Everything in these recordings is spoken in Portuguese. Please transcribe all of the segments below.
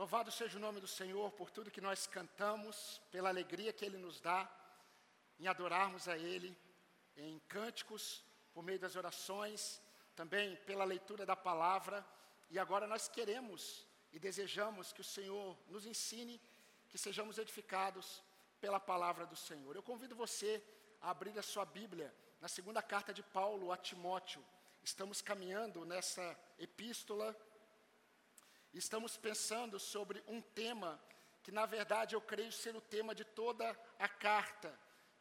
Louvado seja o nome do Senhor por tudo que nós cantamos, pela alegria que Ele nos dá em adorarmos a Ele, em cânticos, por meio das orações, também pela leitura da palavra. E agora nós queremos e desejamos que o Senhor nos ensine, que sejamos edificados pela palavra do Senhor. Eu convido você a abrir a sua Bíblia na segunda carta de Paulo a Timóteo. Estamos caminhando nessa epístola Estamos pensando sobre um tema que, na verdade, eu creio ser o tema de toda a carta,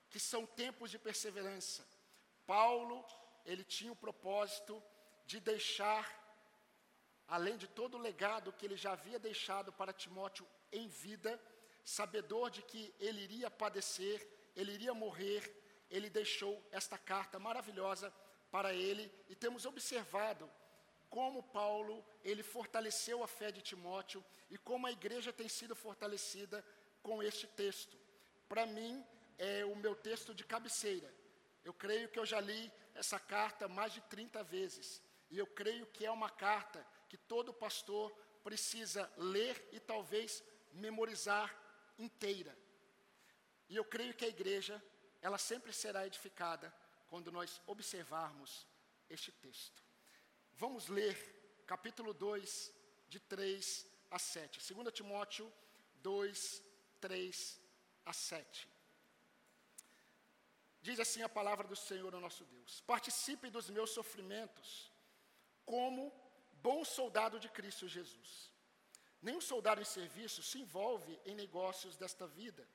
que são tempos de perseverança. Paulo, ele tinha o propósito de deixar, além de todo o legado que ele já havia deixado para Timóteo em vida, sabedor de que ele iria padecer, ele iria morrer, ele deixou esta carta maravilhosa para ele e temos observado como Paulo ele fortaleceu a fé de Timóteo e como a igreja tem sido fortalecida com este texto. Para mim é o meu texto de cabeceira. Eu creio que eu já li essa carta mais de 30 vezes e eu creio que é uma carta que todo pastor precisa ler e talvez memorizar inteira. E eu creio que a igreja ela sempre será edificada quando nós observarmos este texto. Vamos ler capítulo 2, de 3 a 7. 2 Timóteo 2, 3 a 7. Diz assim a palavra do Senhor, o nosso Deus: Participe dos meus sofrimentos, como bom soldado de Cristo Jesus. Nenhum soldado em serviço se envolve em negócios desta vida,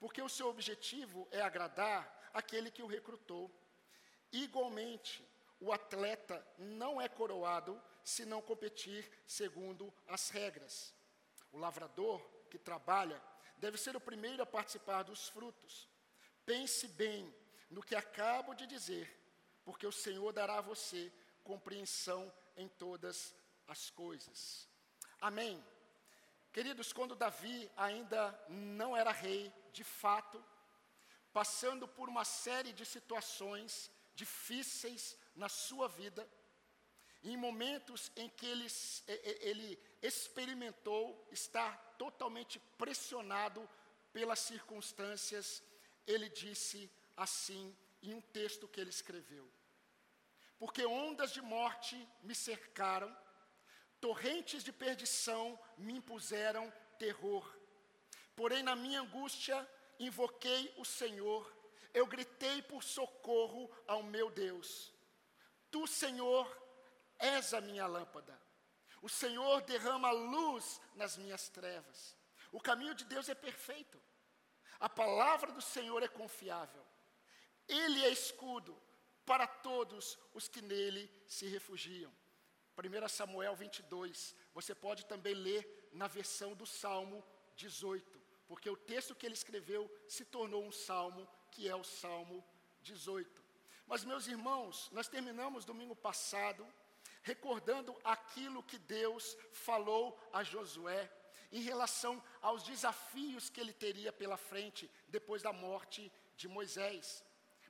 porque o seu objetivo é agradar aquele que o recrutou. Igualmente, o atleta não é coroado se não competir segundo as regras. O lavrador que trabalha deve ser o primeiro a participar dos frutos. Pense bem no que acabo de dizer, porque o Senhor dará a você compreensão em todas as coisas. Amém. Queridos, quando Davi ainda não era rei, de fato, passando por uma série de situações difíceis na sua vida, em momentos em que ele, ele experimentou estar totalmente pressionado pelas circunstâncias, ele disse assim em um texto que ele escreveu: Porque ondas de morte me cercaram, torrentes de perdição me impuseram terror. Porém, na minha angústia, invoquei o Senhor, eu gritei por socorro ao meu Deus. Tu, Senhor, és a minha lâmpada. O Senhor derrama luz nas minhas trevas. O caminho de Deus é perfeito. A palavra do Senhor é confiável. Ele é escudo para todos os que nele se refugiam. 1 Samuel 22. Você pode também ler na versão do Salmo 18, porque o texto que ele escreveu se tornou um salmo, que é o Salmo 18. Mas, meus irmãos, nós terminamos domingo passado recordando aquilo que Deus falou a Josué em relação aos desafios que ele teria pela frente depois da morte de Moisés.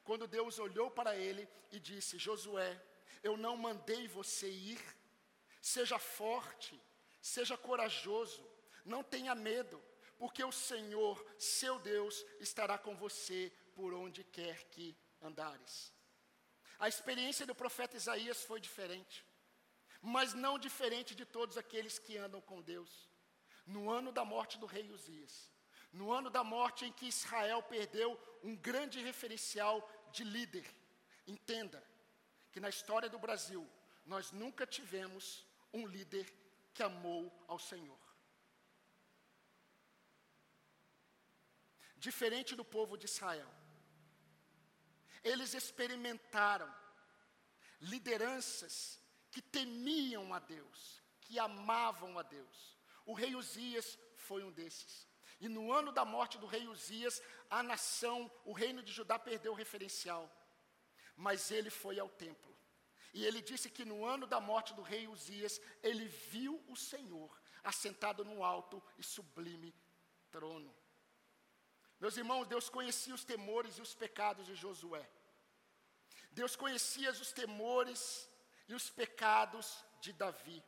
Quando Deus olhou para ele e disse: Josué, eu não mandei você ir, seja forte, seja corajoso, não tenha medo, porque o Senhor, seu Deus, estará com você por onde quer que andares. A experiência do profeta Isaías foi diferente, mas não diferente de todos aqueles que andam com Deus. No ano da morte do rei Uzias, no ano da morte em que Israel perdeu um grande referencial de líder, entenda que na história do Brasil nós nunca tivemos um líder que amou ao Senhor. Diferente do povo de Israel, eles experimentaram lideranças que temiam a Deus, que amavam a Deus. O rei Uzias foi um desses. E no ano da morte do rei Uzias, a nação, o reino de Judá perdeu o referencial. Mas ele foi ao templo. E ele disse que no ano da morte do rei Uzias, ele viu o Senhor assentado no alto e sublime trono. Meus irmãos, Deus conhecia os temores e os pecados de Josué. Deus conhecia os temores e os pecados de Davi.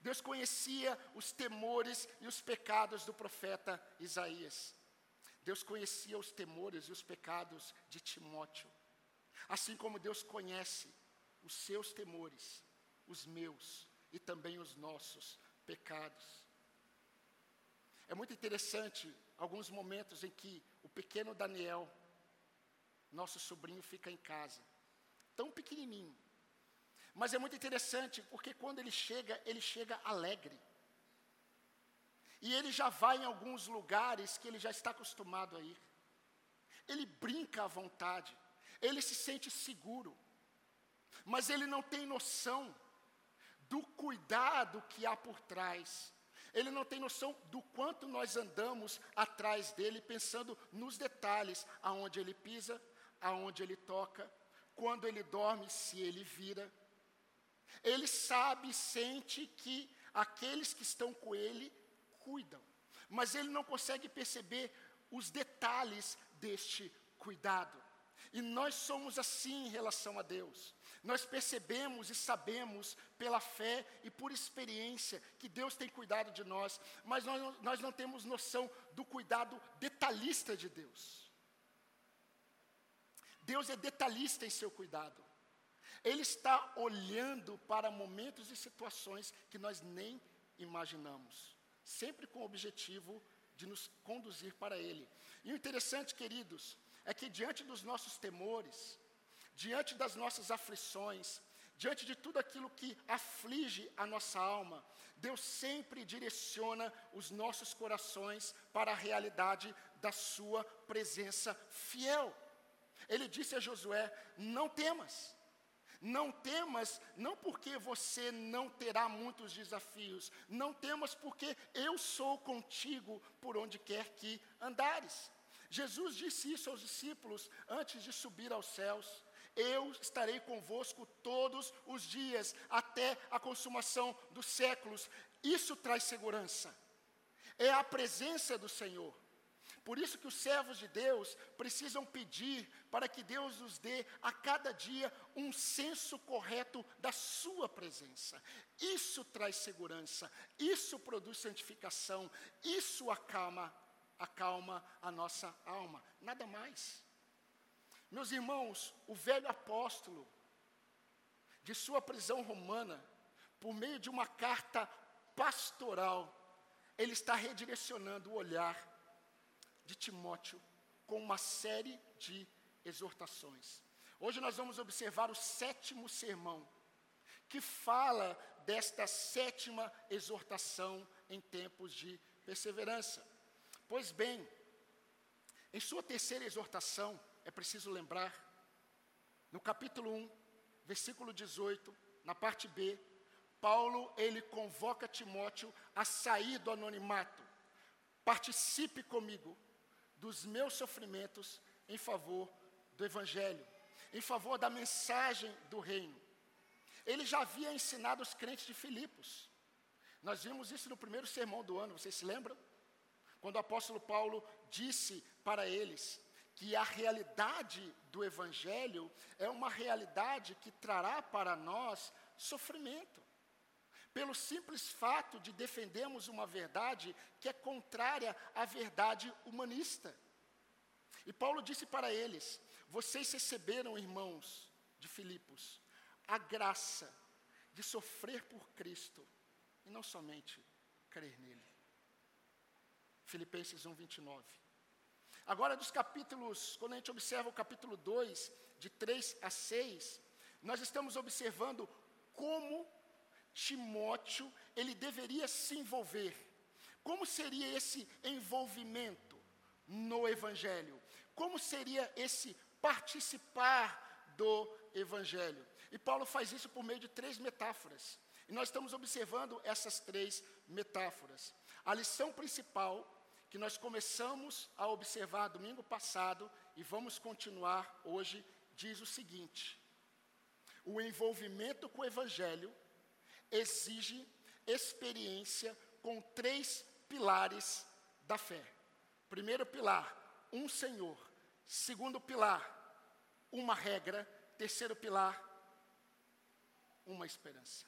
Deus conhecia os temores e os pecados do profeta Isaías. Deus conhecia os temores e os pecados de Timóteo. Assim como Deus conhece os seus temores, os meus e também os nossos pecados. É muito interessante alguns momentos em que o pequeno Daniel, nosso sobrinho, fica em casa, tão pequenininho. Mas é muito interessante porque quando ele chega, ele chega alegre. E ele já vai em alguns lugares que ele já está acostumado a ir. Ele brinca à vontade, ele se sente seguro, mas ele não tem noção do cuidado que há por trás. Ele não tem noção do quanto nós andamos atrás dele, pensando nos detalhes, aonde ele pisa, aonde ele toca, quando ele dorme, se ele vira. Ele sabe e sente que aqueles que estão com ele cuidam, mas ele não consegue perceber os detalhes deste cuidado. E nós somos assim em relação a Deus. Nós percebemos e sabemos pela fé e por experiência que Deus tem cuidado de nós, mas nós, nós não temos noção do cuidado detalhista de Deus. Deus é detalhista em seu cuidado. Ele está olhando para momentos e situações que nós nem imaginamos, sempre com o objetivo de nos conduzir para Ele. E o interessante, queridos, é que diante dos nossos temores, diante das nossas aflições, diante de tudo aquilo que aflige a nossa alma, Deus sempre direciona os nossos corações para a realidade da Sua presença fiel. Ele disse a Josué: Não temas, não temas, não porque você não terá muitos desafios, não temas porque eu sou contigo por onde quer que andares. Jesus disse isso aos discípulos antes de subir aos céus. Eu estarei convosco todos os dias, até a consumação dos séculos. Isso traz segurança. É a presença do Senhor. Por isso que os servos de Deus precisam pedir para que Deus nos dê a cada dia um senso correto da sua presença. Isso traz segurança, isso produz santificação, isso acalma, acalma a nossa alma, nada mais. Meus irmãos, o velho apóstolo, de sua prisão romana, por meio de uma carta pastoral, ele está redirecionando o olhar de Timóteo com uma série de exortações. Hoje nós vamos observar o sétimo sermão, que fala desta sétima exortação em tempos de perseverança. Pois bem, em sua terceira exortação, é preciso lembrar, no capítulo 1, versículo 18, na parte B, Paulo ele convoca Timóteo a sair do anonimato. Participe comigo dos meus sofrimentos em favor do Evangelho, em favor da mensagem do reino. Ele já havia ensinado os crentes de Filipos. Nós vimos isso no primeiro sermão do ano, vocês se lembram? Quando o apóstolo Paulo disse para eles que a realidade do Evangelho é uma realidade que trará para nós sofrimento pelo simples fato de defendermos uma verdade que é contrária à verdade humanista. E Paulo disse para eles: Vocês receberam, irmãos de Filipos, a graça de sofrer por Cristo e não somente crer nele. Filipenses 1, 29. Agora, dos capítulos, quando a gente observa o capítulo 2, de 3 a 6, nós estamos observando como Timóteo, ele deveria se envolver. Como seria esse envolvimento no Evangelho? Como seria esse participar do Evangelho? E Paulo faz isso por meio de três metáforas. E nós estamos observando essas três metáforas. A lição principal, que nós começamos a observar domingo passado e vamos continuar hoje, diz o seguinte: o envolvimento com o Evangelho exige experiência com três pilares da fé. Primeiro pilar, um Senhor. Segundo pilar, uma regra. Terceiro pilar, uma esperança.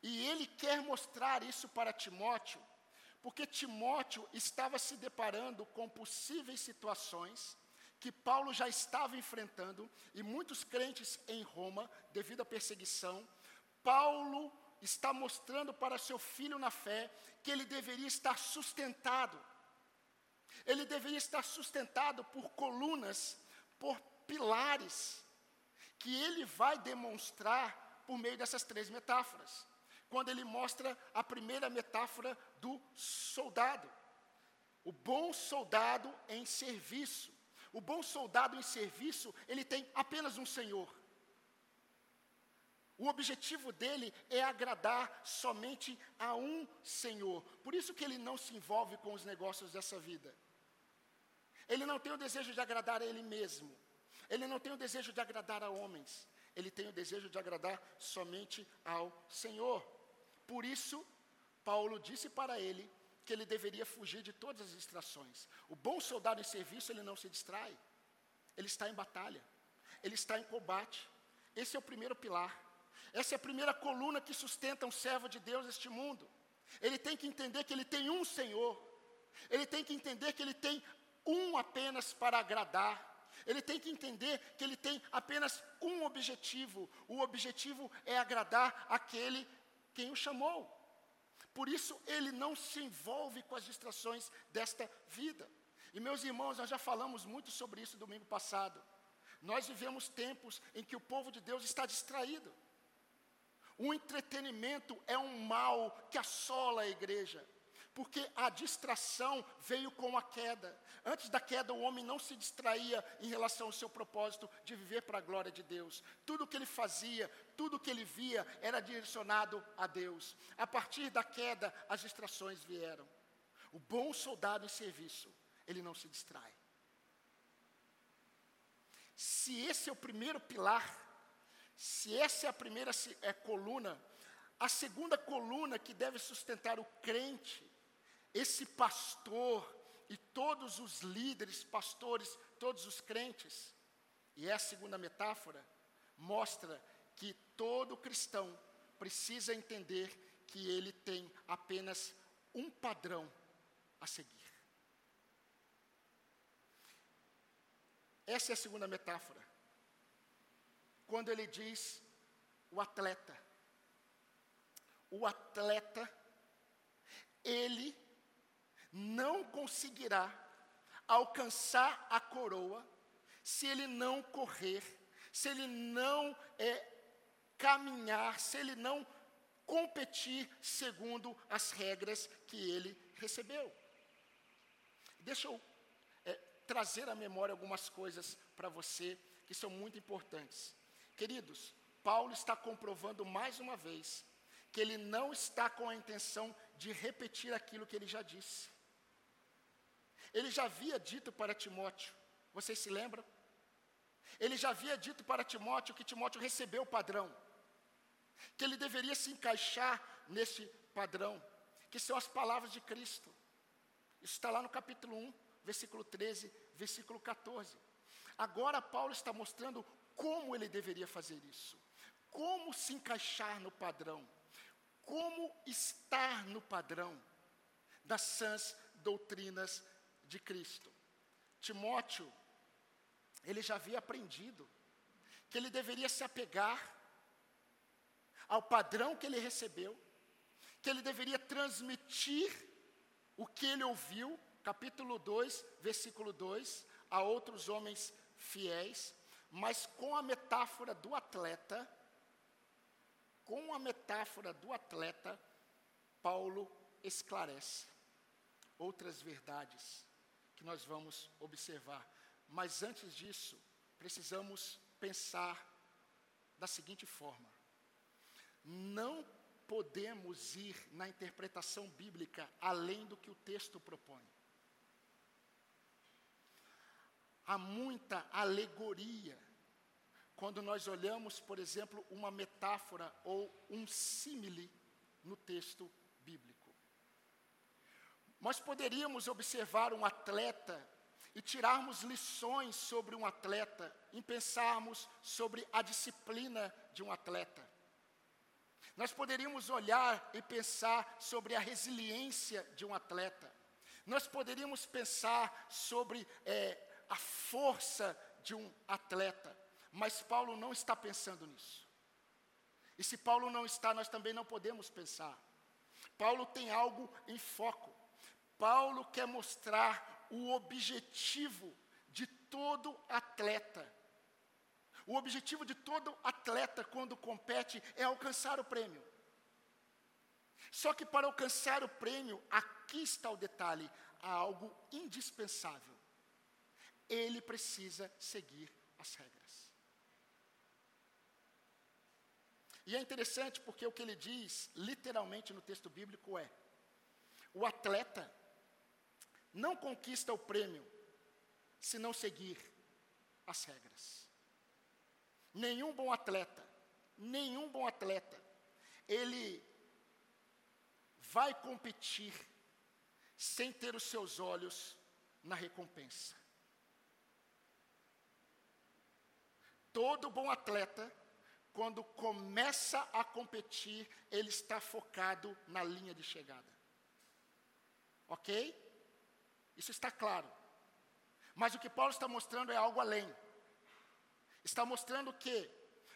E ele quer mostrar isso para Timóteo, porque Timóteo estava se deparando com possíveis situações que Paulo já estava enfrentando, e muitos crentes em Roma, devido à perseguição, Paulo está mostrando para seu filho na fé que ele deveria estar sustentado. Ele deveria estar sustentado por colunas, por pilares, que ele vai demonstrar por meio dessas três metáforas. Quando ele mostra a primeira metáfora do soldado. O bom soldado em serviço. O bom soldado em serviço, ele tem apenas um senhor. O objetivo dele é agradar somente a um Senhor. Por isso que ele não se envolve com os negócios dessa vida. Ele não tem o desejo de agradar a ele mesmo. Ele não tem o desejo de agradar a homens. Ele tem o desejo de agradar somente ao Senhor. Por isso, Paulo disse para ele que ele deveria fugir de todas as distrações. O bom soldado em serviço, ele não se distrai. Ele está em batalha. Ele está em combate. Esse é o primeiro pilar. Essa é a primeira coluna que sustenta um servo de Deus neste mundo. Ele tem que entender que ele tem um Senhor. Ele tem que entender que ele tem um apenas para agradar. Ele tem que entender que ele tem apenas um objetivo. O objetivo é agradar aquele quem o chamou. Por isso ele não se envolve com as distrações desta vida. E meus irmãos, nós já falamos muito sobre isso domingo passado. Nós vivemos tempos em que o povo de Deus está distraído. O entretenimento é um mal que assola a igreja, porque a distração veio com a queda. Antes da queda, o homem não se distraía em relação ao seu propósito de viver para a glória de Deus. Tudo que ele fazia, tudo que ele via era direcionado a Deus. A partir da queda, as distrações vieram. O bom soldado em serviço, ele não se distrai. Se esse é o primeiro pilar se essa é a primeira é, coluna, a segunda coluna que deve sustentar o crente, esse pastor e todos os líderes, pastores, todos os crentes, e é a segunda metáfora, mostra que todo cristão precisa entender que ele tem apenas um padrão a seguir. Essa é a segunda metáfora quando ele diz o atleta. O atleta, ele não conseguirá alcançar a coroa se ele não correr, se ele não é, caminhar, se ele não competir segundo as regras que ele recebeu. Deixa eu é, trazer à memória algumas coisas para você que são muito importantes. Queridos, Paulo está comprovando mais uma vez que ele não está com a intenção de repetir aquilo que ele já disse. Ele já havia dito para Timóteo, vocês se lembram? Ele já havia dito para Timóteo que Timóteo recebeu o padrão, que ele deveria se encaixar nesse padrão, que são as palavras de Cristo. Isso está lá no capítulo 1, versículo 13, versículo 14. Agora Paulo está mostrando como ele deveria fazer isso, como se encaixar no padrão, como estar no padrão das sãs doutrinas de Cristo. Timóteo, ele já havia aprendido que ele deveria se apegar ao padrão que ele recebeu, que ele deveria transmitir o que ele ouviu, capítulo 2, versículo 2, a outros homens fiéis, mas com a metáfora do atleta, com a metáfora do atleta, Paulo esclarece outras verdades que nós vamos observar. Mas antes disso, precisamos pensar da seguinte forma: não podemos ir na interpretação bíblica além do que o texto propõe. há muita alegoria. Quando nós olhamos, por exemplo, uma metáfora ou um símile no texto bíblico. Nós poderíamos observar um atleta e tirarmos lições sobre um atleta, em pensarmos sobre a disciplina de um atleta. Nós poderíamos olhar e pensar sobre a resiliência de um atleta. Nós poderíamos pensar sobre é, a força de um atleta. Mas Paulo não está pensando nisso. E se Paulo não está, nós também não podemos pensar. Paulo tem algo em foco. Paulo quer mostrar o objetivo de todo atleta. O objetivo de todo atleta quando compete é alcançar o prêmio. Só que para alcançar o prêmio, aqui está o detalhe: há algo indispensável. Ele precisa seguir as regras. E é interessante porque o que ele diz, literalmente no texto bíblico, é: o atleta não conquista o prêmio se não seguir as regras. Nenhum bom atleta, nenhum bom atleta, ele vai competir sem ter os seus olhos na recompensa. Todo bom atleta, quando começa a competir, ele está focado na linha de chegada. Ok? Isso está claro. Mas o que Paulo está mostrando é algo além. Está mostrando que,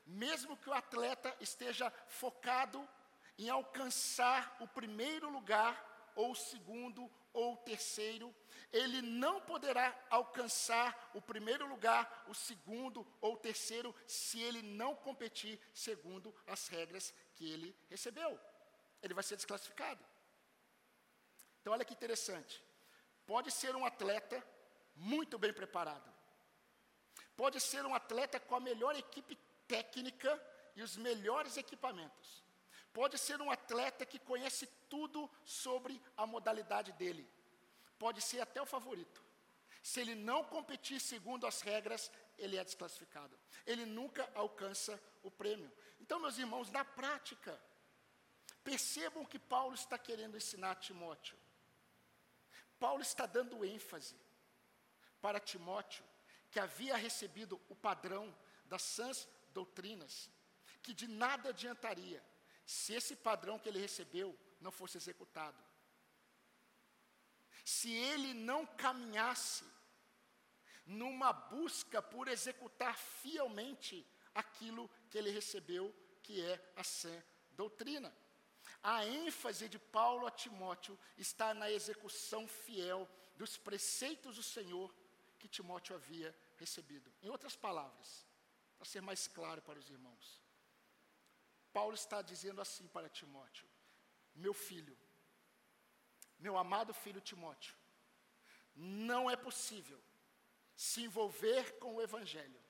mesmo que o atleta esteja focado em alcançar o primeiro lugar, ou o segundo, ou o terceiro, ele não poderá alcançar o primeiro lugar, o segundo ou o terceiro, se ele não competir segundo as regras que ele recebeu. Ele vai ser desclassificado. Então, olha que interessante. Pode ser um atleta muito bem preparado. Pode ser um atleta com a melhor equipe técnica e os melhores equipamentos. Pode ser um atleta que conhece tudo sobre a modalidade dele. Pode ser até o favorito. Se ele não competir segundo as regras, ele é desclassificado. Ele nunca alcança o prêmio. Então, meus irmãos, na prática, percebam o que Paulo está querendo ensinar a Timóteo. Paulo está dando ênfase para Timóteo, que havia recebido o padrão das sãs doutrinas, que de nada adiantaria se esse padrão que ele recebeu não fosse executado. Se ele não caminhasse numa busca por executar fielmente aquilo que ele recebeu, que é a sã doutrina. A ênfase de Paulo a Timóteo está na execução fiel dos preceitos do Senhor que Timóteo havia recebido. Em outras palavras, para ser mais claro para os irmãos, Paulo está dizendo assim para Timóteo: Meu filho, meu amado filho Timóteo, não é possível se envolver com o Evangelho,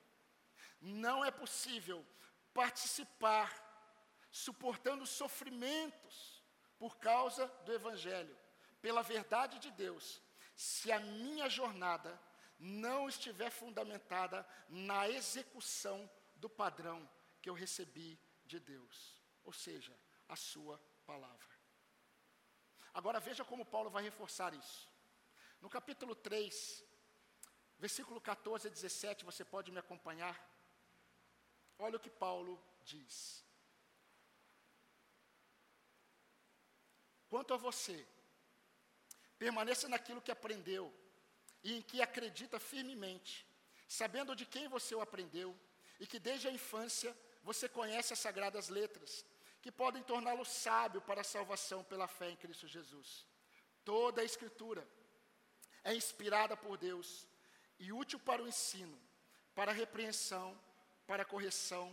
não é possível participar, suportando sofrimentos por causa do Evangelho, pela verdade de Deus, se a minha jornada não estiver fundamentada na execução do padrão que eu recebi de Deus, ou seja, a sua palavra. Agora veja como Paulo vai reforçar isso. No capítulo 3, versículo 14 a 17, você pode me acompanhar? Olha o que Paulo diz. Quanto a você, permaneça naquilo que aprendeu e em que acredita firmemente, sabendo de quem você o aprendeu e que desde a infância você conhece as sagradas letras, que podem torná-lo sábio para a salvação pela fé em Cristo Jesus. Toda a Escritura é inspirada por Deus e útil para o ensino, para a repreensão, para a correção,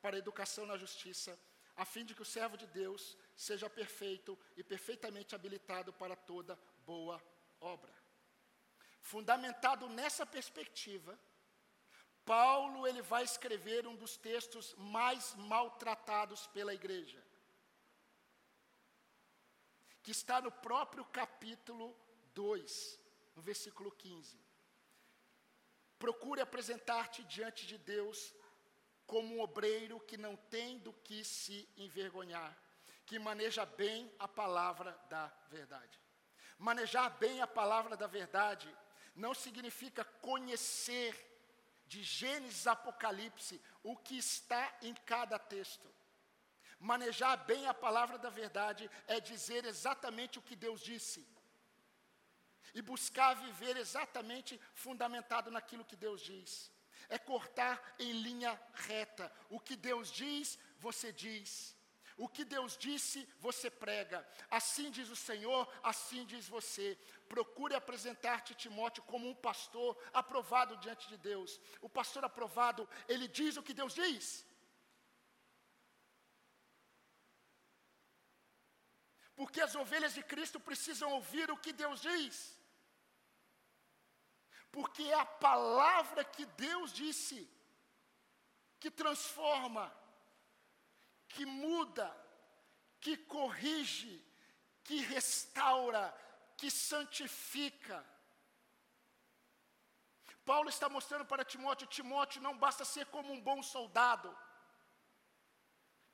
para a educação na justiça, a fim de que o servo de Deus seja perfeito e perfeitamente habilitado para toda boa obra. Fundamentado nessa perspectiva, Paulo ele vai escrever um dos textos mais maltratados pela igreja, que está no próprio capítulo 2, no versículo 15. Procure apresentar-te diante de Deus como um obreiro que não tem do que se envergonhar, que maneja bem a palavra da verdade. Manejar bem a palavra da verdade não significa conhecer de Gênesis a Apocalipse o que está em cada texto. Manejar bem a palavra da verdade é dizer exatamente o que Deus disse. E buscar viver exatamente fundamentado naquilo que Deus diz. É cortar em linha reta. O que Deus diz, você diz. O que Deus disse, você prega. Assim diz o Senhor, assim diz você. Procure apresentar-te, Timóteo, como um pastor aprovado diante de Deus. O pastor aprovado, ele diz o que Deus diz. Porque as ovelhas de Cristo precisam ouvir o que Deus diz. Porque é a palavra que Deus disse que transforma que muda, que corrige, que restaura, que santifica. Paulo está mostrando para Timóteo: Timóteo não basta ser como um bom soldado,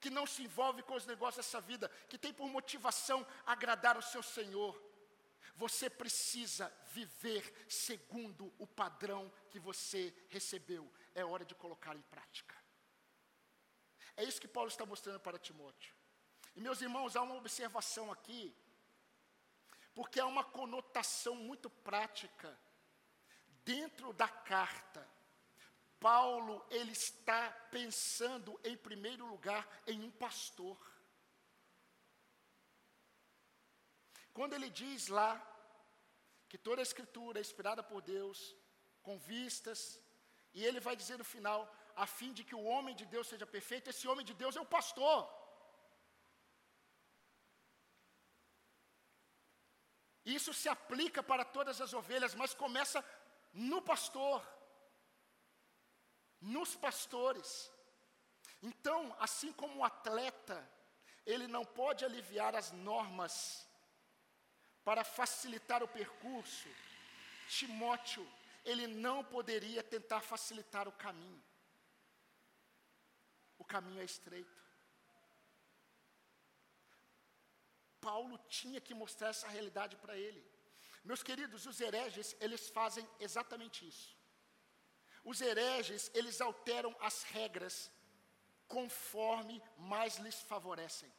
que não se envolve com os negócios dessa vida, que tem por motivação agradar o seu Senhor. Você precisa viver segundo o padrão que você recebeu. É hora de colocar em prática. É isso que Paulo está mostrando para Timóteo. E meus irmãos, há uma observação aqui, porque há uma conotação muito prática dentro da carta. Paulo, ele está pensando em primeiro lugar em um pastor. Quando ele diz lá que toda a escritura é inspirada por Deus, com vistas, e ele vai dizer no final: a fim de que o homem de Deus seja perfeito, esse homem de Deus é o pastor. Isso se aplica para todas as ovelhas, mas começa no pastor, nos pastores. Então, assim como o atleta, ele não pode aliviar as normas para facilitar o percurso, Timóteo, ele não poderia tentar facilitar o caminho o caminho é estreito. Paulo tinha que mostrar essa realidade para ele. Meus queridos, os hereges, eles fazem exatamente isso. Os hereges, eles alteram as regras conforme mais lhes favorecem.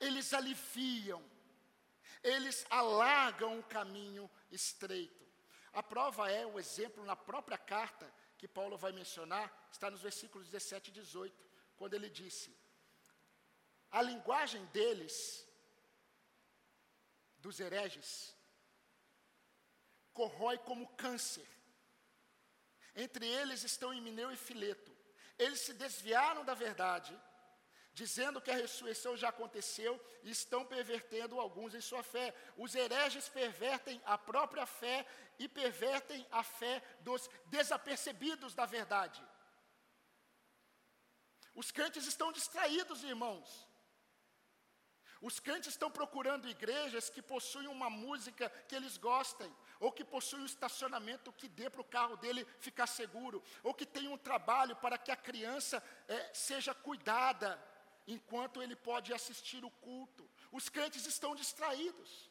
Eles aliviam, eles alargam o caminho estreito. A prova é o exemplo na própria carta que Paulo vai mencionar está nos versículos 17 e 18, quando ele disse: A linguagem deles, dos hereges, corrói como câncer. Entre eles estão Emineu e Fileto. Eles se desviaram da verdade dizendo que a ressurreição já aconteceu e estão pervertendo alguns em sua fé. Os hereges pervertem a própria fé e pervertem a fé dos desapercebidos da verdade. Os crentes estão distraídos, irmãos. Os crentes estão procurando igrejas que possuem uma música que eles gostem, ou que possuem um estacionamento que dê para o carro dele ficar seguro, ou que tem um trabalho para que a criança é, seja cuidada, enquanto ele pode assistir o culto. Os crentes estão distraídos.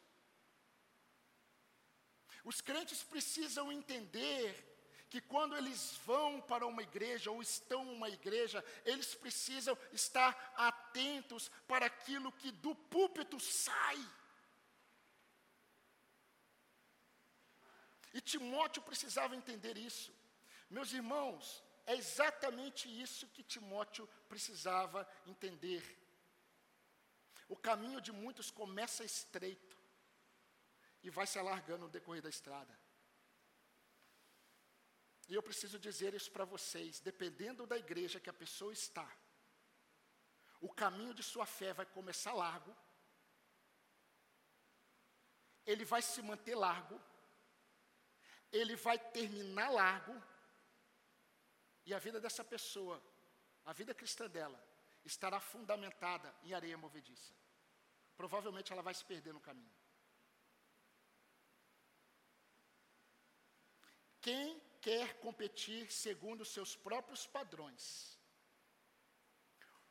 Os crentes precisam entender que quando eles vão para uma igreja ou estão uma igreja, eles precisam estar atentos para aquilo que do púlpito sai. E Timóteo precisava entender isso. Meus irmãos, é exatamente isso que Timóteo precisava entender. O caminho de muitos começa estreito e vai se alargando no decorrer da estrada. E eu preciso dizer isso para vocês: dependendo da igreja que a pessoa está, o caminho de sua fé vai começar largo, ele vai se manter largo, ele vai terminar largo, e a vida dessa pessoa, a vida cristã dela, estará fundamentada em areia movediça. Provavelmente ela vai se perder no caminho. Quem quer competir segundo seus próprios padrões,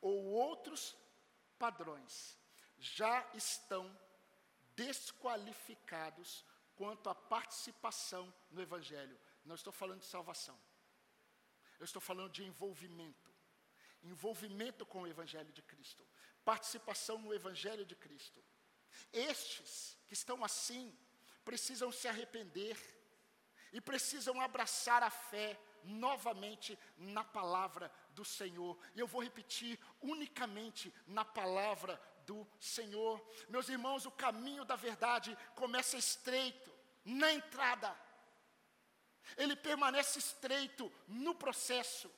ou outros padrões, já estão desqualificados quanto à participação no Evangelho. Não estou falando de salvação. Eu estou falando de envolvimento. envolvimento com o Evangelho de Cristo, participação no Evangelho de Cristo. Estes que estão assim precisam se arrepender e precisam abraçar a fé novamente na palavra do Senhor. E eu vou repetir unicamente na palavra do Senhor. Meus irmãos, o caminho da verdade começa estreito na entrada. Ele permanece estreito no processo.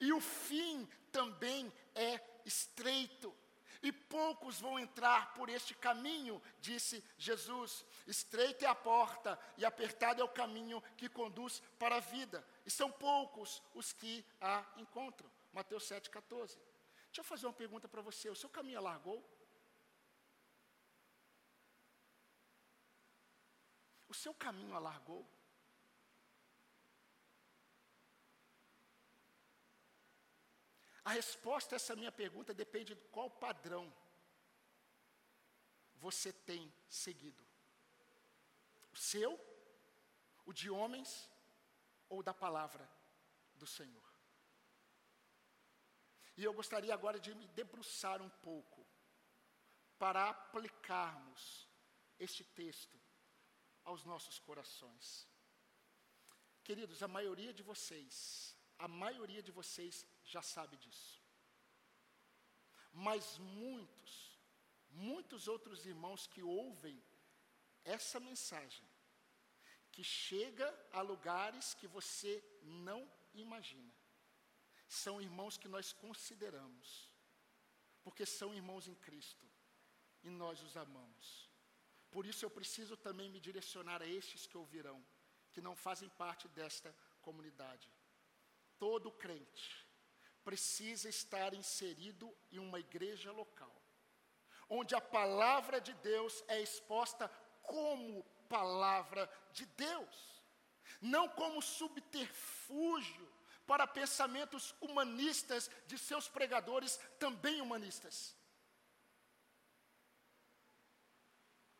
E o fim também é estreito. E poucos vão entrar por este caminho, disse Jesus. Estreita é a porta e apertado é o caminho que conduz para a vida. E são poucos os que a encontram. Mateus 7,14. Deixa eu fazer uma pergunta para você: o seu caminho alargou? O seu caminho alargou? A resposta a essa minha pergunta depende de qual padrão você tem seguido. O seu, o de homens ou da palavra do Senhor. E eu gostaria agora de me debruçar um pouco para aplicarmos este texto aos nossos corações. Queridos, a maioria de vocês, a maioria de vocês já sabe disso. Mas muitos, muitos outros irmãos que ouvem essa mensagem, que chega a lugares que você não imagina são irmãos que nós consideramos, porque são irmãos em Cristo e nós os amamos. Por isso eu preciso também me direcionar a estes que ouvirão, que não fazem parte desta comunidade. Todo crente precisa estar inserido em uma igreja local, onde a palavra de Deus é exposta como palavra de Deus, não como subterfúgio para pensamentos humanistas de seus pregadores, também humanistas.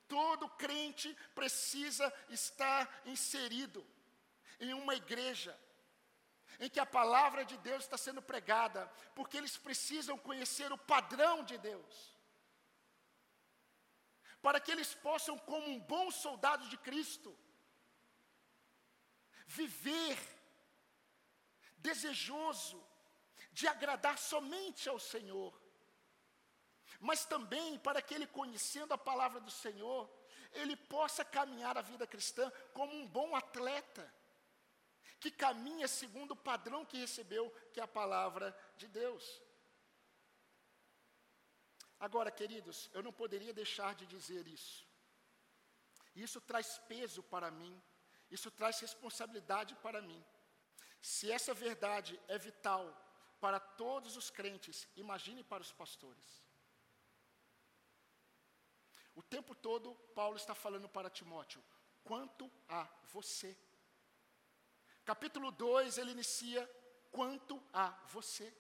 Todo crente precisa estar inserido em uma igreja em que a palavra de Deus está sendo pregada, porque eles precisam conhecer o padrão de Deus. Para que eles possam, como um bom soldado de Cristo, viver desejoso de agradar somente ao Senhor, mas também para que ele, conhecendo a palavra do Senhor, ele possa caminhar a vida cristã como um bom atleta, que caminha segundo o padrão que recebeu, que é a palavra de Deus. Agora, queridos, eu não poderia deixar de dizer isso. Isso traz peso para mim, isso traz responsabilidade para mim. Se essa verdade é vital para todos os crentes, imagine para os pastores. O tempo todo, Paulo está falando para Timóteo: quanto a você. Capítulo 2, ele inicia: quanto a você.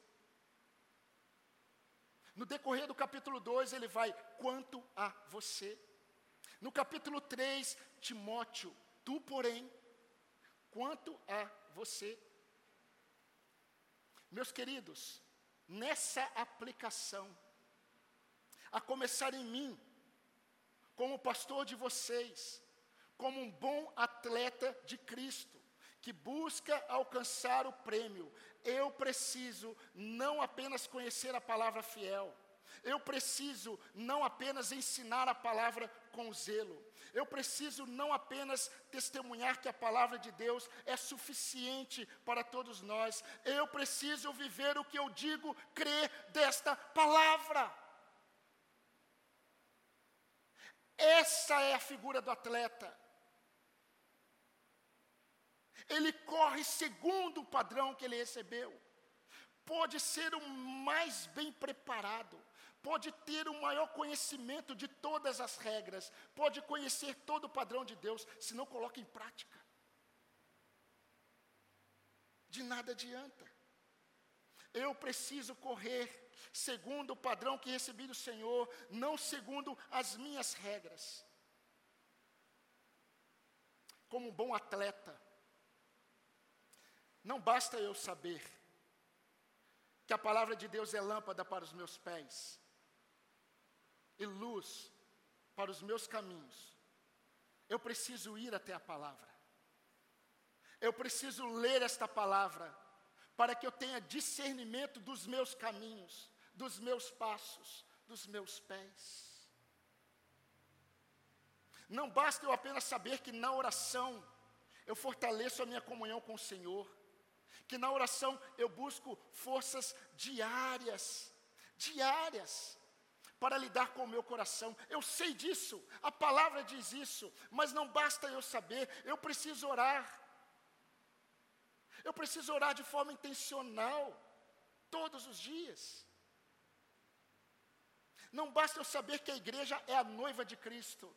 No decorrer do capítulo 2, ele vai: quanto a você. No capítulo 3, Timóteo, tu, porém, quanto a você. Meus queridos, nessa aplicação, a começar em mim, como pastor de vocês, como um bom atleta de Cristo, que busca alcançar o prêmio, eu preciso não apenas conhecer a palavra fiel, eu preciso não apenas ensinar a palavra com zelo, eu preciso não apenas testemunhar que a palavra de Deus é suficiente para todos nós, eu preciso viver o que eu digo, crer desta palavra. Essa é a figura do atleta. Ele corre segundo o padrão que ele recebeu. Pode ser o mais bem preparado, pode ter o maior conhecimento de todas as regras, pode conhecer todo o padrão de Deus, se não coloca em prática. De nada adianta. Eu preciso correr segundo o padrão que recebi do Senhor, não segundo as minhas regras. Como um bom atleta, não basta eu saber, que a palavra de Deus é lâmpada para os meus pés e luz para os meus caminhos, eu preciso ir até a palavra. Eu preciso ler esta palavra para que eu tenha discernimento dos meus caminhos, dos meus passos, dos meus pés. Não basta eu apenas saber que na oração eu fortaleço a minha comunhão com o Senhor, que na oração eu busco forças diárias, diárias, para lidar com o meu coração. Eu sei disso, a palavra diz isso, mas não basta eu saber, eu preciso orar. Eu preciso orar de forma intencional, todos os dias. Não basta eu saber que a igreja é a noiva de Cristo,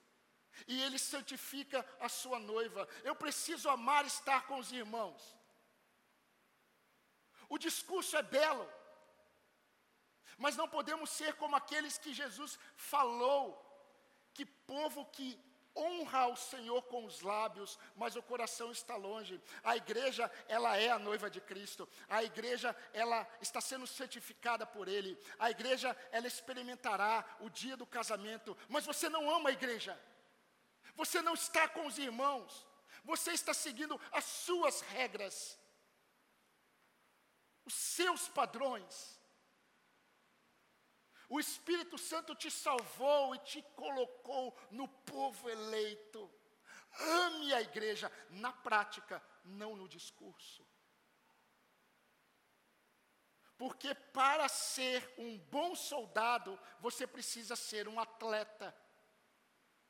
e Ele santifica a sua noiva. Eu preciso amar estar com os irmãos. O discurso é belo, mas não podemos ser como aqueles que Jesus falou, que povo que honra ao Senhor com os lábios, mas o coração está longe. A igreja, ela é a noiva de Cristo. A igreja, ela está sendo santificada por ele. A igreja, ela experimentará o dia do casamento, mas você não ama a igreja. Você não está com os irmãos. Você está seguindo as suas regras. Os seus padrões. O Espírito Santo te salvou e te colocou no povo eleito. Ame a igreja na prática, não no discurso. Porque para ser um bom soldado, você precisa ser um atleta,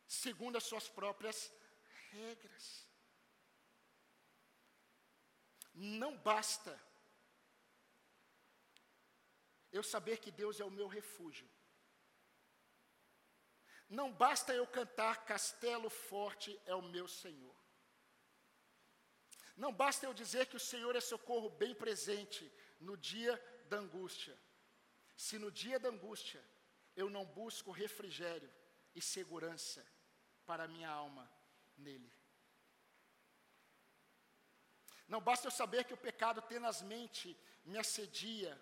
segundo as suas próprias regras. Não basta eu saber que Deus é o meu refúgio. Não basta eu cantar castelo forte é o meu Senhor. Não basta eu dizer que o Senhor é socorro bem presente no dia da angústia. Se no dia da angústia eu não busco refrigério e segurança para a minha alma nele. Não basta eu saber que o pecado tenazmente me assedia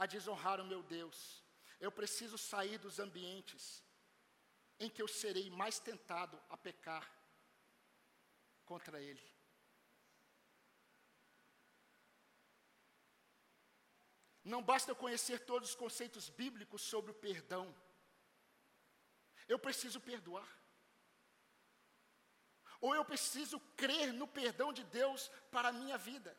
a desonrar o meu Deus. Eu preciso sair dos ambientes em que eu serei mais tentado a pecar contra Ele. Não basta eu conhecer todos os conceitos bíblicos sobre o perdão. Eu preciso perdoar. Ou eu preciso crer no perdão de Deus para a minha vida.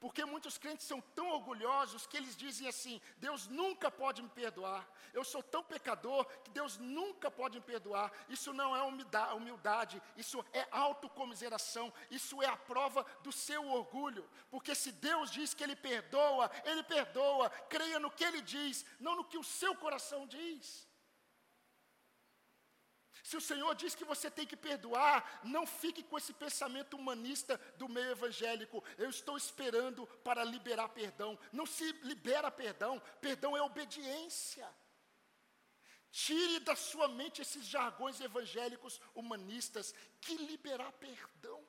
Porque muitos crentes são tão orgulhosos que eles dizem assim: Deus nunca pode me perdoar. Eu sou tão pecador que Deus nunca pode me perdoar. Isso não é humildade, isso é autocomiseração, isso é a prova do seu orgulho. Porque se Deus diz que Ele perdoa, Ele perdoa. Creia no que Ele diz, não no que o seu coração diz. Se o Senhor diz que você tem que perdoar, não fique com esse pensamento humanista do meio evangélico. Eu estou esperando para liberar perdão. Não se libera perdão, perdão é obediência. Tire da sua mente esses jargões evangélicos humanistas. Que liberar perdão?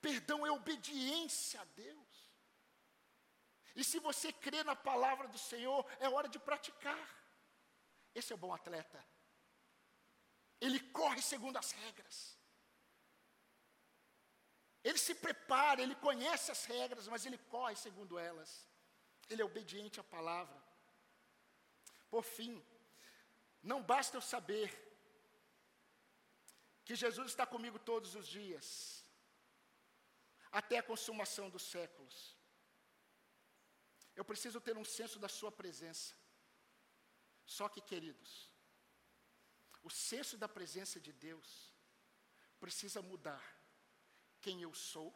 Perdão é obediência a Deus. E se você crê na palavra do Senhor, é hora de praticar. Esse é o bom atleta. Ele corre segundo as regras. Ele se prepara, ele conhece as regras, mas ele corre segundo elas. Ele é obediente à palavra. Por fim, não basta eu saber que Jesus está comigo todos os dias, até a consumação dos séculos. Eu preciso ter um senso da Sua presença. Só que, queridos, o senso da presença de Deus precisa mudar quem eu sou,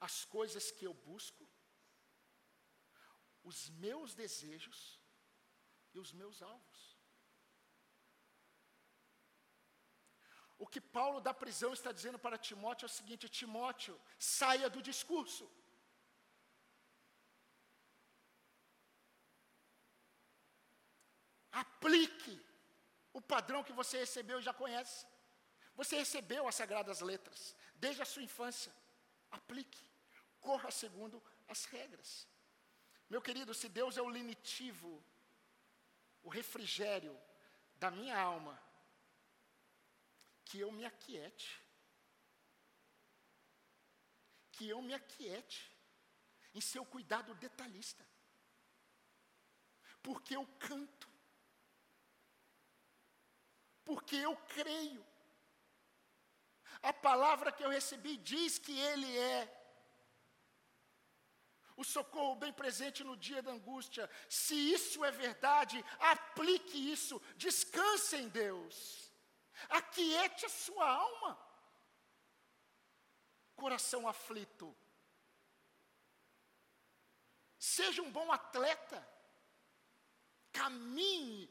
as coisas que eu busco, os meus desejos e os meus alvos. O que Paulo da prisão está dizendo para Timóteo é o seguinte: Timóteo, saia do discurso. Aplique o padrão que você recebeu e já conhece. Você recebeu as sagradas letras desde a sua infância. aplique, corra segundo as regras. Meu querido, se Deus é o lenitivo, o refrigério da minha alma, que eu me aquiete, que eu me aquiete em seu cuidado detalhista, porque eu canto, porque eu creio. A palavra que eu recebi diz que Ele é o socorro bem presente no dia da angústia. Se isso é verdade, aplique isso, descanse em Deus, aquiete a sua alma. Coração aflito, seja um bom atleta, caminhe,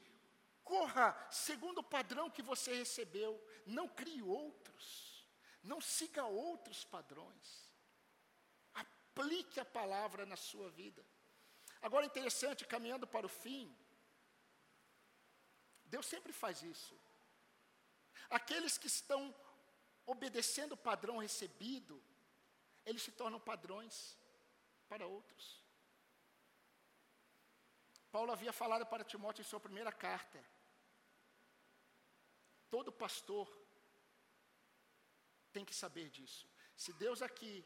corra segundo o padrão que você recebeu, não crie outros, não siga outros padrões aplique a palavra na sua vida. Agora, interessante, caminhando para o fim, Deus sempre faz isso. Aqueles que estão obedecendo o padrão recebido, eles se tornam padrões para outros. Paulo havia falado para Timóteo em sua primeira carta: todo pastor tem que saber disso. Se Deus aqui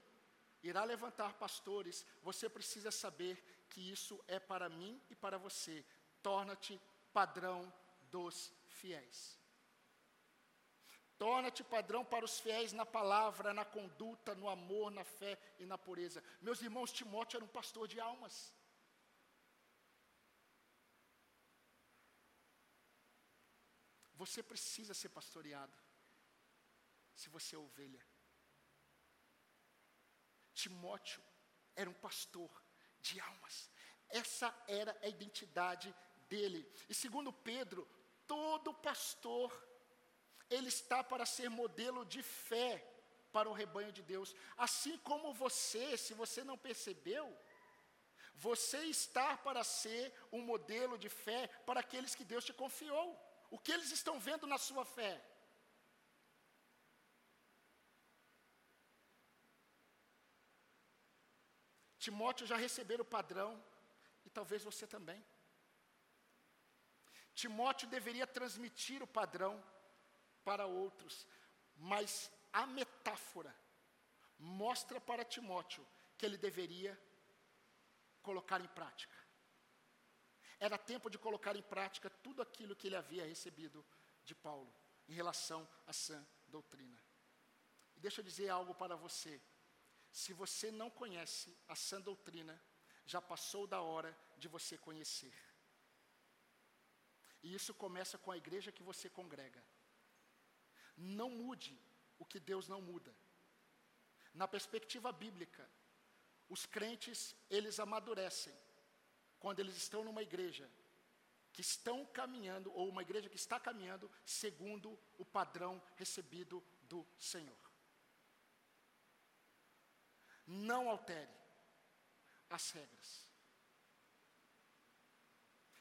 irá levantar pastores, você precisa saber que isso é para mim e para você. Torna-te padrão dos fiéis. Torna-te padrão para os fiéis na palavra, na conduta, no amor, na fé e na pureza. Meus irmãos, Timóteo era um pastor de almas. Você precisa ser pastoreado, se você é ovelha. Timóteo era um pastor de almas. Essa era a identidade dele. E segundo Pedro, todo pastor ele está para ser modelo de fé para o rebanho de Deus. Assim como você, se você não percebeu, você está para ser um modelo de fé para aqueles que Deus te confiou. O que eles estão vendo na sua fé? Timóteo já recebeu o padrão, e talvez você também. Timóteo deveria transmitir o padrão para outros, mas a metáfora mostra para Timóteo que ele deveria colocar em prática. Era tempo de colocar em prática tudo aquilo que ele havia recebido de Paulo em relação à sã doutrina. E deixa eu dizer algo para você. Se você não conhece a sã doutrina, já passou da hora de você conhecer. E isso começa com a igreja que você congrega. Não mude o que Deus não muda. Na perspectiva bíblica, os crentes, eles amadurecem quando eles estão numa igreja que estão caminhando, ou uma igreja que está caminhando segundo o padrão recebido do Senhor. Não altere as regras.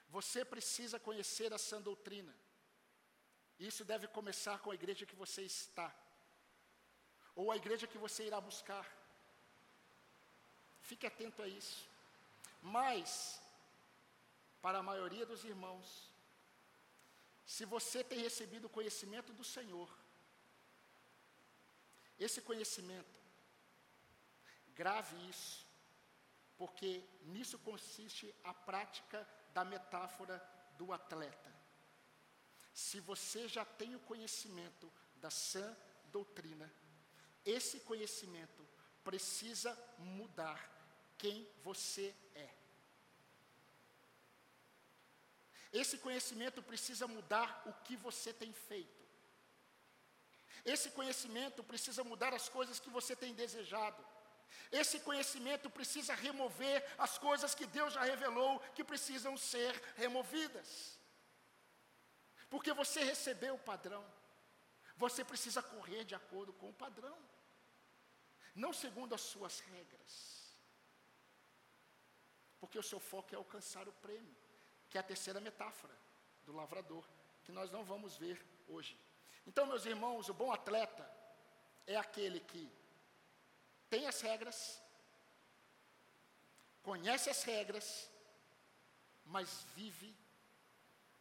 Você precisa conhecer a sã doutrina. Isso deve começar com a igreja que você está, ou a igreja que você irá buscar. Fique atento a isso. Mas, para a maioria dos irmãos, se você tem recebido o conhecimento do Senhor, esse conhecimento Grave isso, porque nisso consiste a prática da metáfora do atleta. Se você já tem o conhecimento da sã doutrina, esse conhecimento precisa mudar quem você é. Esse conhecimento precisa mudar o que você tem feito. Esse conhecimento precisa mudar as coisas que você tem desejado. Esse conhecimento precisa remover as coisas que Deus já revelou que precisam ser removidas. Porque você recebeu o padrão. Você precisa correr de acordo com o padrão. Não segundo as suas regras. Porque o seu foco é alcançar o prêmio, que é a terceira metáfora do lavrador, que nós não vamos ver hoje. Então, meus irmãos, o bom atleta é aquele que tem as regras, conhece as regras, mas vive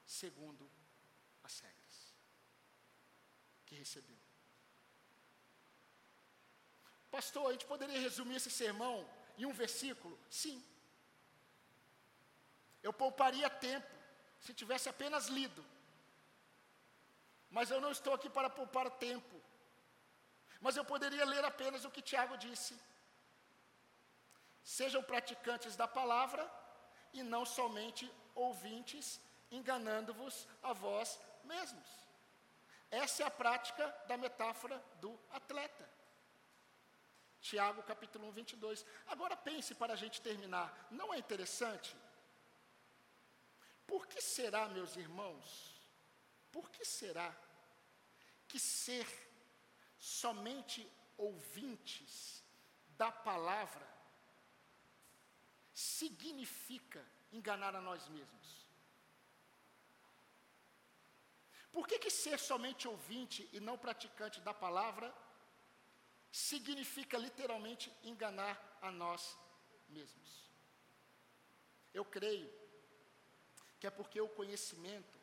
segundo as regras que recebeu. Pastor, a gente poderia resumir esse sermão em um versículo? Sim. Eu pouparia tempo se tivesse apenas lido. Mas eu não estou aqui para poupar tempo. Mas eu poderia ler apenas o que Tiago disse. Sejam praticantes da palavra e não somente ouvintes, enganando-vos a vós mesmos. Essa é a prática da metáfora do atleta. Tiago capítulo 1, 22. Agora pense para a gente terminar. Não é interessante? Por que será, meus irmãos, por que será que ser somente ouvintes da palavra significa enganar a nós mesmos? Por que, que ser somente ouvinte e não praticante da palavra significa literalmente enganar a nós mesmos? Eu creio que é porque o conhecimento,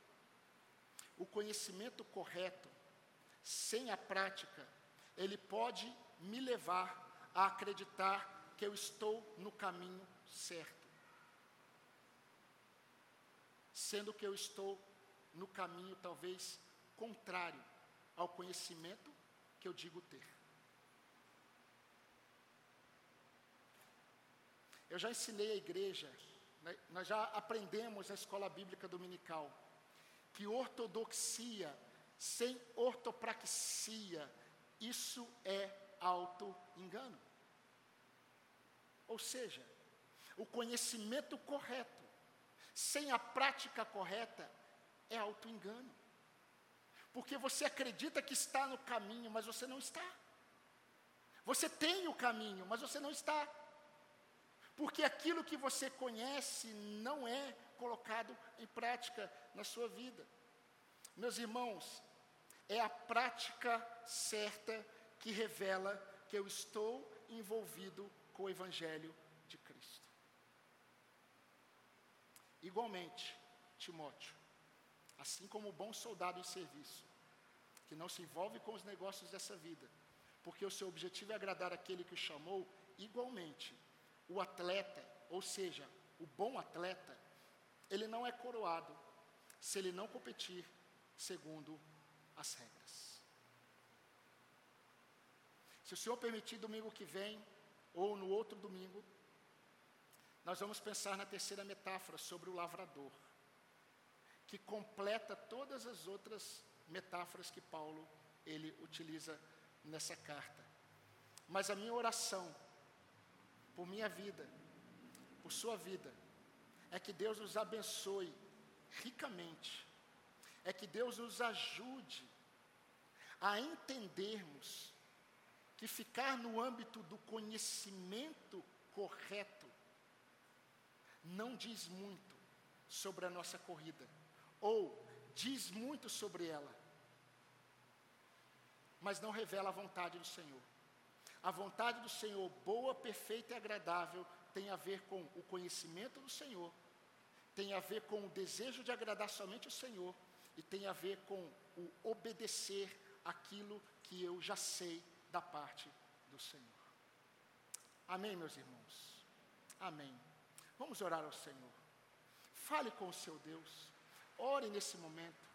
o conhecimento correto, sem a prática, ele pode me levar a acreditar que eu estou no caminho certo. Sendo que eu estou no caminho talvez contrário ao conhecimento que eu digo ter. Eu já ensinei a igreja nós já aprendemos na escola bíblica dominical que ortodoxia sem ortopraxia, isso é auto-engano. Ou seja, o conhecimento correto, sem a prática correta, é auto-engano. Porque você acredita que está no caminho, mas você não está. Você tem o caminho, mas você não está porque aquilo que você conhece não é colocado em prática na sua vida. Meus irmãos, é a prática certa que revela que eu estou envolvido com o Evangelho de Cristo. Igualmente, Timóteo, assim como o bom soldado em serviço, que não se envolve com os negócios dessa vida, porque o seu objetivo é agradar aquele que o chamou, igualmente, o atleta, ou seja, o bom atleta, ele não é coroado se ele não competir segundo as regras. Se o Senhor permitir, domingo que vem, ou no outro domingo, nós vamos pensar na terceira metáfora sobre o lavrador, que completa todas as outras metáforas que Paulo ele utiliza nessa carta. Mas a minha oração por minha vida, por sua vida, é que Deus nos abençoe ricamente, é que Deus nos ajude a entendermos que ficar no âmbito do conhecimento correto não diz muito sobre a nossa corrida, ou diz muito sobre ela, mas não revela a vontade do Senhor. A vontade do Senhor, boa, perfeita e agradável, tem a ver com o conhecimento do Senhor, tem a ver com o desejo de agradar somente o Senhor, e tem a ver com o obedecer aquilo que eu já sei da parte do Senhor. Amém, meus irmãos? Amém. Vamos orar ao Senhor. Fale com o seu Deus. Ore nesse momento.